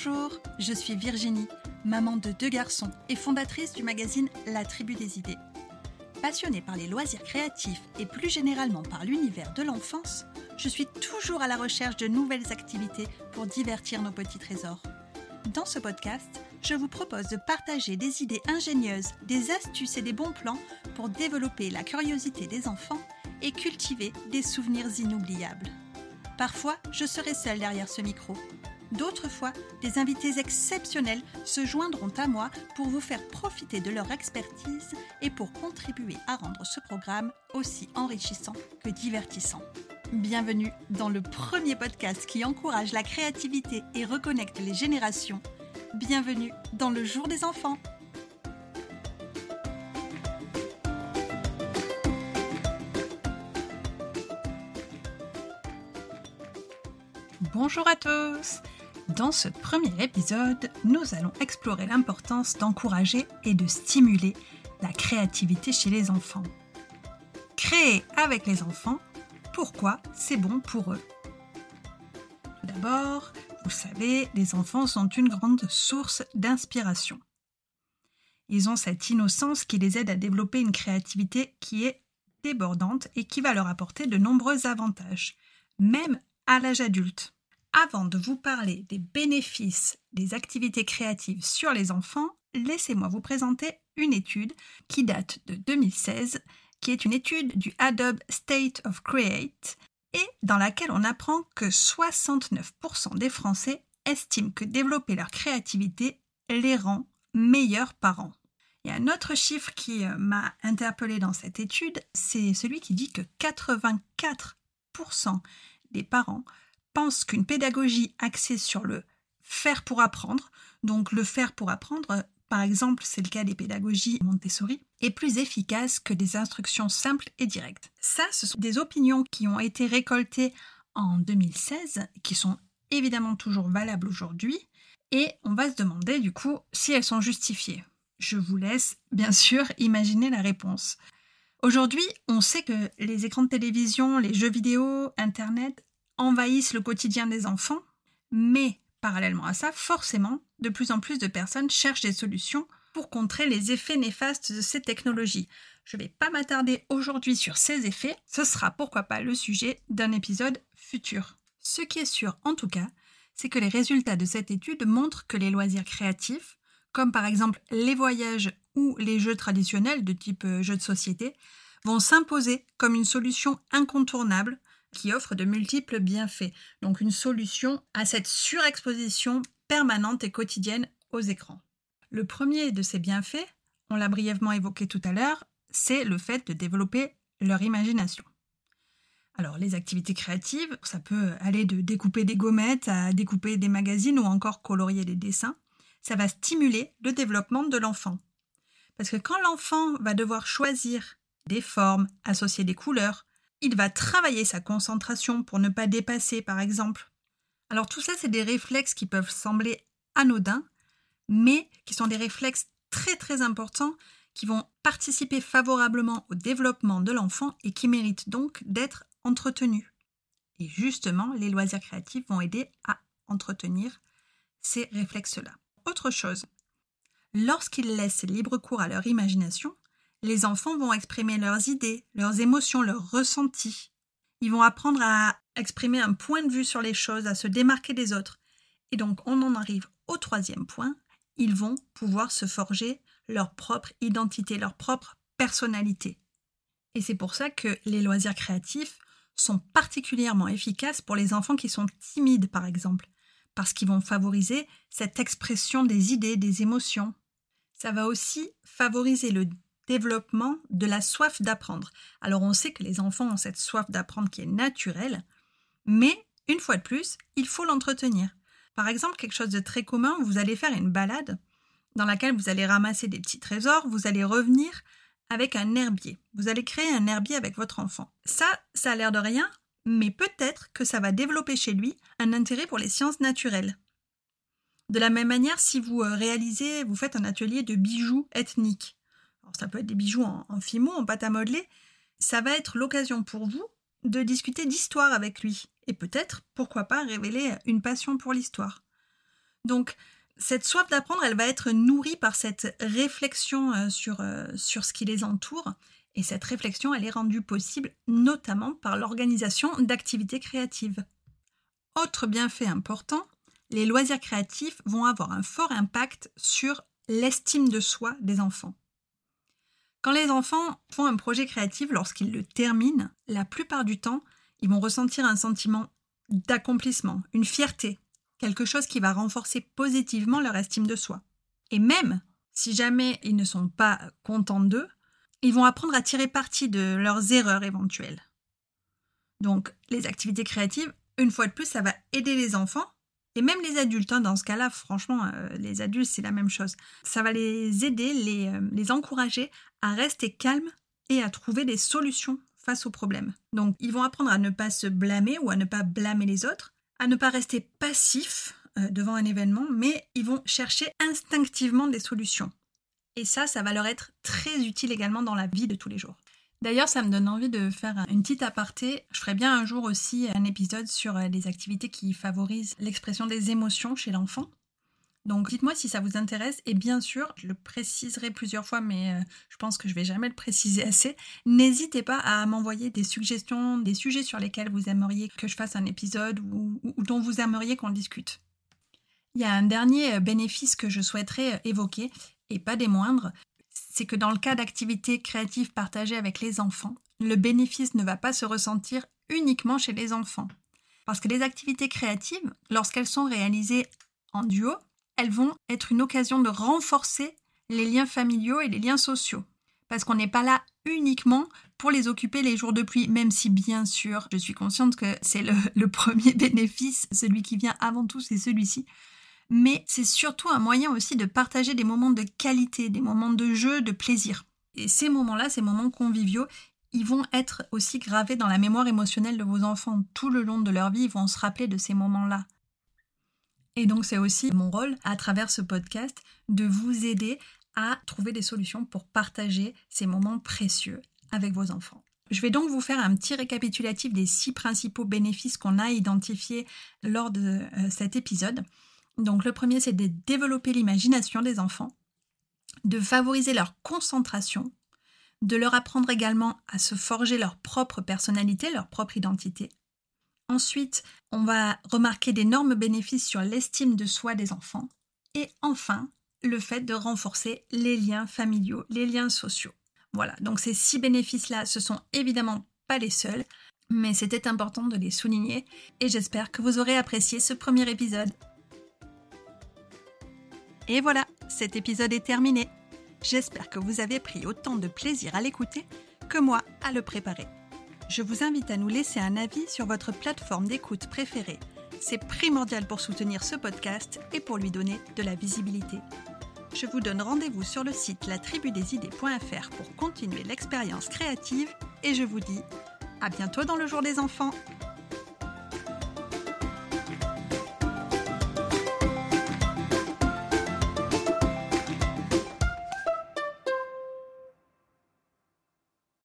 Bonjour, je suis Virginie, maman de deux garçons et fondatrice du magazine La Tribu des idées. Passionnée par les loisirs créatifs et plus généralement par l'univers de l'enfance, je suis toujours à la recherche de nouvelles activités pour divertir nos petits trésors. Dans ce podcast, je vous propose de partager des idées ingénieuses, des astuces et des bons plans pour développer la curiosité des enfants et cultiver des souvenirs inoubliables. Parfois, je serai seule derrière ce micro. D'autres fois, des invités exceptionnels se joindront à moi pour vous faire profiter de leur expertise et pour contribuer à rendre ce programme aussi enrichissant que divertissant. Bienvenue dans le premier podcast qui encourage la créativité et reconnecte les générations. Bienvenue dans le jour des enfants. Bonjour à tous Dans ce premier épisode, nous allons explorer l'importance d'encourager et de stimuler la créativité chez les enfants. Créer avec les enfants, pourquoi c'est bon pour eux? Tout d'abord, vous savez, les enfants sont une grande source d'inspiration. Ils ont cette innocence qui les aide à développer une créativité qui est débordante et qui va leur apporter de nombreux avantages, même à l'âge adulte. Avant de vous parler des bénéfices des activités créatives sur les enfants, laissez-moi vous présenter une étude qui date de 2016, qui est une étude du Adobe State of Create et dans laquelle on apprend que 69% des Français estiment que développer leur créativité les rend meilleurs parents. Il y a un autre chiffre qui euh, m'a interpellé dans cette étude, c'est celui qui dit que 84% des parents pensent qu'une pédagogie axée sur le faire pour apprendre, donc le faire pour apprendre, par exemple c'est le cas des pédagogies Montessori, est plus efficace que des instructions simples et directes. Ça, ce sont des opinions qui ont été récoltées en 2016, qui sont évidemment toujours valables aujourd'hui, et on va se demander du coup si elles sont justifiées. Je vous laisse bien sûr imaginer la réponse. Aujourd'hui, on sait que les écrans de télévision, les jeux vidéo, Internet envahissent le quotidien des enfants, mais parallèlement à ça, forcément, de plus en plus de personnes cherchent des solutions pour contrer les effets néfastes de ces technologies. Je ne vais pas m'attarder aujourd'hui sur ces effets, ce sera pourquoi pas le sujet d'un épisode futur. Ce qui est sûr en tout cas, c'est que les résultats de cette étude montrent que les loisirs créatifs, comme par exemple les voyages ou les jeux traditionnels de type euh, jeux de société, vont s'imposer comme une solution incontournable qui offre de multiples bienfaits. Donc une solution à cette surexposition permanente et quotidienne aux écrans. Le premier de ces bienfaits, on l'a brièvement évoqué tout à l'heure, c'est le fait de développer leur imagination. Alors les activités créatives, ça peut aller de découper des gommettes à découper des magazines ou encore colorier des dessins. Ça va stimuler le développement de l'enfant. Parce que quand l'enfant va devoir choisir des formes, associer des couleurs, il va travailler sa concentration pour ne pas dépasser, par exemple. Alors tout ça, c'est des réflexes qui peuvent sembler anodins, mais qui sont des réflexes très très importants qui vont participer favorablement au développement de l'enfant et qui méritent donc d'être entretenus. Et justement, les loisirs créatifs vont aider à entretenir ces réflexes-là. Autre chose, lorsqu'ils laissent libre cours à leur imagination, les enfants vont exprimer leurs idées, leurs émotions, leurs ressentis. Ils vont apprendre à exprimer un point de vue sur les choses, à se démarquer des autres. Et donc on en arrive au troisième point, ils vont pouvoir se forger leur propre identité, leur propre personnalité. Et c'est pour ça que les loisirs créatifs sont particulièrement efficaces pour les enfants qui sont timides, par exemple, parce qu'ils vont favoriser cette expression des idées, des émotions. Ça va aussi favoriser le développement de la soif d'apprendre. Alors on sait que les enfants ont cette soif d'apprendre qui est naturelle, mais une fois de plus, il faut l'entretenir. Par exemple, quelque chose de très commun, vous allez faire une balade dans laquelle vous allez ramasser des petits trésors, vous allez revenir avec un herbier. Vous allez créer un herbier avec votre enfant. Ça, ça a l'air de rien, mais peut-être que ça va développer chez lui un intérêt pour les sciences naturelles. De la même manière, si vous euh, réalisez, vous faites un atelier de bijoux ethniques, ça peut être des bijoux en, en fimo, en pâte à modeler, ça va être l'occasion pour vous de discuter d'histoire avec lui et peut-être, pourquoi pas, révéler une passion pour l'histoire. Donc, cette soif d'apprendre, elle va être nourrie par cette réflexion euh, sur, euh, sur ce qui les entoure. Et cette réflexion, elle est rendue possible notamment par l'organisation d'activités créatives. Autre bienfait important, les loisirs créatifs vont avoir un fort impact sur l'estime de soi des enfants. Quand les enfants font un projet créatif, lorsqu'ils le terminent, la plupart du temps, ils vont ressentir un sentiment d'accomplissement, une fierté, quelque chose qui va renforcer positivement leur estime de soi. Et même si jamais ils ne sont pas contents d'eux, ils vont apprendre à tirer parti de leurs erreurs éventuelles. Donc les activités créatives, une fois de plus, ça va aider les enfants et même les adultes. Hein, dans ce cas-là, franchement, euh, les adultes, c'est la même chose. Ça va les aider, les, euh, les encourager à rester calmes et à trouver des solutions face aux problèmes. Donc ils vont apprendre à ne pas se blâmer ou à ne pas blâmer les autres, à ne pas rester passifs euh, devant un événement, mais ils vont chercher instinctivement des solutions. Et ça, ça va leur être très utile également dans la vie de tous les jours. D'ailleurs, ça me donne envie de faire une petite aparté. Je ferai bien un jour aussi un épisode sur les activités qui favorisent l'expression des émotions chez l'enfant. Donc dites-moi si ça vous intéresse et bien sûr, je le préciserai plusieurs fois mais euh, je pense que je vais jamais le préciser assez. N'hésitez pas à m'envoyer des suggestions, des sujets sur lesquels vous aimeriez que je fasse un épisode ou, dont vous aimeriez qu'on discute. Il y a un dernier bénéfice que je souhaiterais évoquer et pas des moindres, c'est que dans le cas d'activités créatives partagées avec les enfants, le bénéfice ne va pas se ressentir uniquement chez les enfants. Parce que les activités créatives, lorsqu'elles sont réalisées en duo, elles vont être une occasion de renforcer les liens familiaux et les liens sociaux. Parce qu'on n'est pas là uniquement pour les occuper les jours de pluie, même si bien sûr je suis consciente que c'est le, premier bénéfice, celui qui vient avant tout, c'est celui-ci. Mais c'est surtout un moyen aussi de partager des moments de qualité, des moments de jeu, de plaisir. Et ces moments-là, ces moments conviviaux, ils vont être aussi gravés dans la mémoire émotionnelle de vos enfants tout le long de leur vie, ils vont se rappeler de ces moments-là. Et donc c'est aussi mon rôle à travers ce podcast de vous aider à trouver des solutions pour partager ces moments précieux avec vos enfants. Je vais donc vous faire un petit récapitulatif des six principaux bénéfices qu'on a identifiés lors de euh, cet épisode. Donc le premier, c'est de développer l'imagination des enfants, de favoriser leur concentration, de leur apprendre également à se forger leur propre personnalité, leur propre identité, Ensuite, on va remarquer d'énormes bénéfices sur l'estime de soi des enfants. Et enfin, le fait de renforcer les liens familiaux, les liens sociaux. Voilà, donc ces six bénéfices-là, ce sont évidemment pas les seuls, mais c'était important de les souligner et j'espère que vous aurez apprécié ce premier épisode. Et voilà, cet épisode est terminé. J'espère que vous avez pris autant de plaisir à l'écouter que moi à le préparer je vous invite à nous laisser un avis sur votre plateforme d'écoute préférée. C'est primordial pour soutenir ce podcast et pour lui donner de la visibilité. Je vous donne rendez-vous sur le site latribudesidées.fr pour continuer l'expérience créative et je vous dis à bientôt dans le jour des enfants.